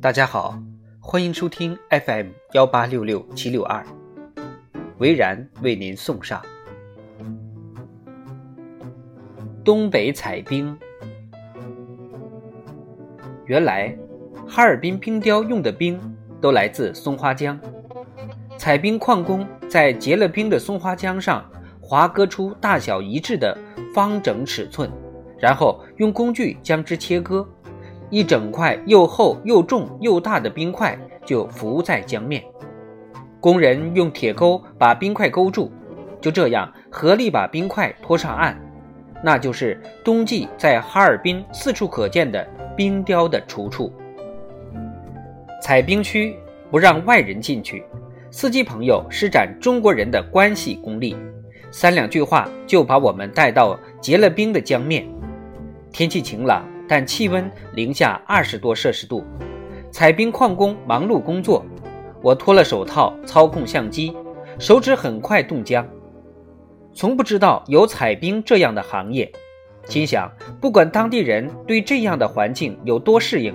大家好，欢迎收听 FM 幺八六六七六二，维然为您送上东北采冰。原来哈尔滨冰雕用的冰都来自松花江，采冰矿工在结了冰的松花江上划割出大小一致的方整尺寸，然后用工具将之切割。一整块又厚又重又大的冰块就浮在江面，工人用铁钩把冰块勾住，就这样合力把冰块拖上岸。那就是冬季在哈尔滨四处可见的冰雕的出处。采冰区不让外人进去，司机朋友施展中国人的关系功力，三两句话就把我们带到结了冰的江面。天气晴朗。但气温零下二十多摄氏度，采冰矿工忙碌工作。我脱了手套，操控相机，手指很快冻僵。从不知道有采冰这样的行业，心想不管当地人对这样的环境有多适应，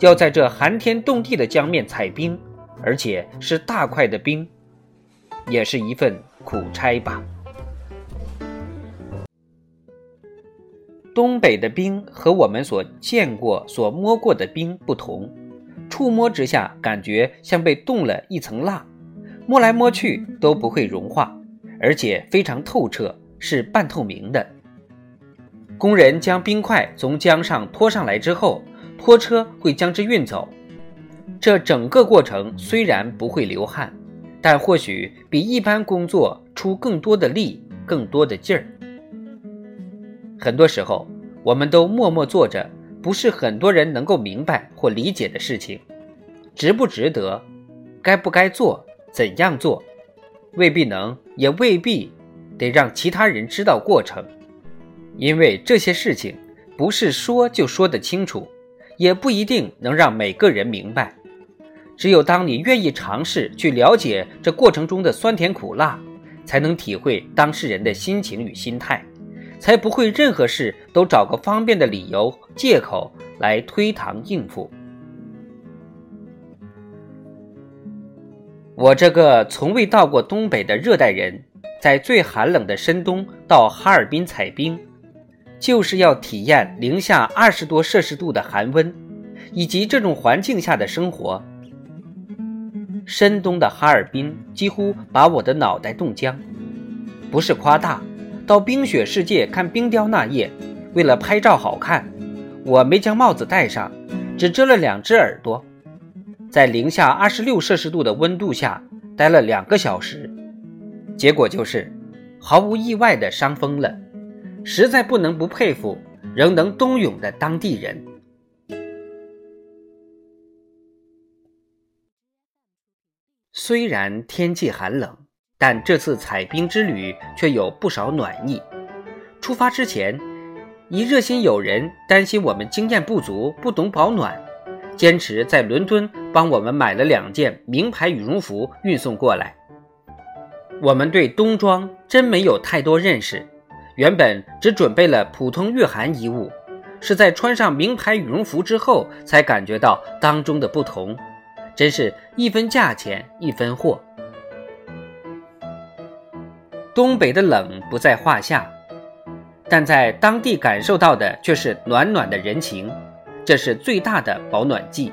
要在这寒天冻地的江面采冰，而且是大块的冰，也是一份苦差吧。东北的冰和我们所见过、所摸过的冰不同，触摸之下感觉像被冻了一层蜡，摸来摸去都不会融化，而且非常透彻，是半透明的。工人将冰块从江上拖上来之后，拖车会将之运走。这整个过程虽然不会流汗，但或许比一般工作出更多的力、更多的劲儿。很多时候，我们都默默做着不是很多人能够明白或理解的事情，值不值得，该不该做，怎样做，未必能，也未必得让其他人知道过程，因为这些事情不是说就说得清楚，也不一定能让每个人明白。只有当你愿意尝试去了解这过程中的酸甜苦辣，才能体会当事人的心情与心态。才不会任何事都找个方便的理由、借口来推搪应付。我这个从未到过东北的热带人，在最寒冷的深冬到哈尔滨采冰，就是要体验零下二十多摄氏度的寒温，以及这种环境下的生活。深冬的哈尔滨几乎把我的脑袋冻僵，不是夸大。到冰雪世界看冰雕那夜，为了拍照好看，我没将帽子戴上，只遮了两只耳朵，在零下二十六摄氏度的温度下待了两个小时，结果就是毫无意外的伤风了，实在不能不佩服仍能冬泳的当地人。虽然天气寒冷。但这次采冰之旅却有不少暖意。出发之前，一热心友人担心我们经验不足、不懂保暖，坚持在伦敦帮我们买了两件名牌羽绒服运送过来。我们对冬装真没有太多认识，原本只准备了普通御寒衣物，是在穿上名牌羽绒服之后才感觉到当中的不同，真是一分价钱一分货。东北的冷不在话下，但在当地感受到的却是暖暖的人情，这是最大的保暖剂。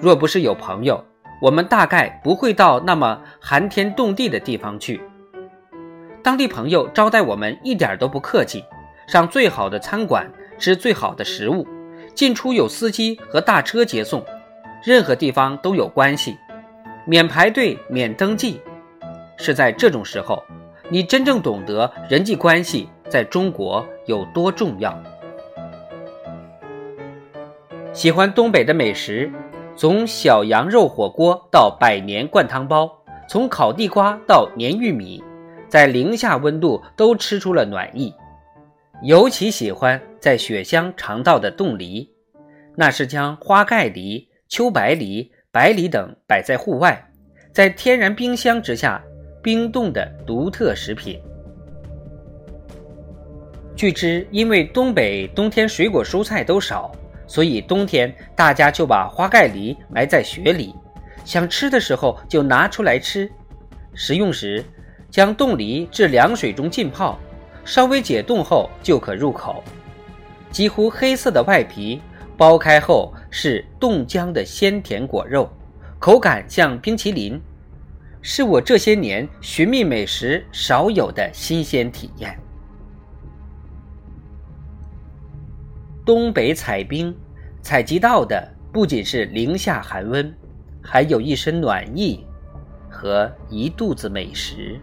若不是有朋友，我们大概不会到那么寒天冻地的地方去。当地朋友招待我们一点都不客气，上最好的餐馆，吃最好的食物，进出有司机和大车接送，任何地方都有关系，免排队，免登记。是在这种时候。你真正懂得人际关系在中国有多重要。喜欢东北的美食，从小羊肉火锅到百年灌汤包，从烤地瓜到粘玉米，在零下温度都吃出了暖意。尤其喜欢在雪乡尝到的冻梨，那是将花盖梨、秋白梨、白梨等摆在户外，在天然冰箱之下。冰冻的独特食品。据知，因为东北冬天水果蔬菜都少，所以冬天大家就把花盖梨埋在雪里，想吃的时候就拿出来吃。食用时，将冻梨至凉水中浸泡，稍微解冻后就可入口。几乎黑色的外皮，剥开后是冻僵的鲜甜果肉，口感像冰淇淋，是我这些年寻觅美食少有的新鲜体验。东北采冰，采集到的不仅是零下寒温，还有一身暖意和一肚子美食。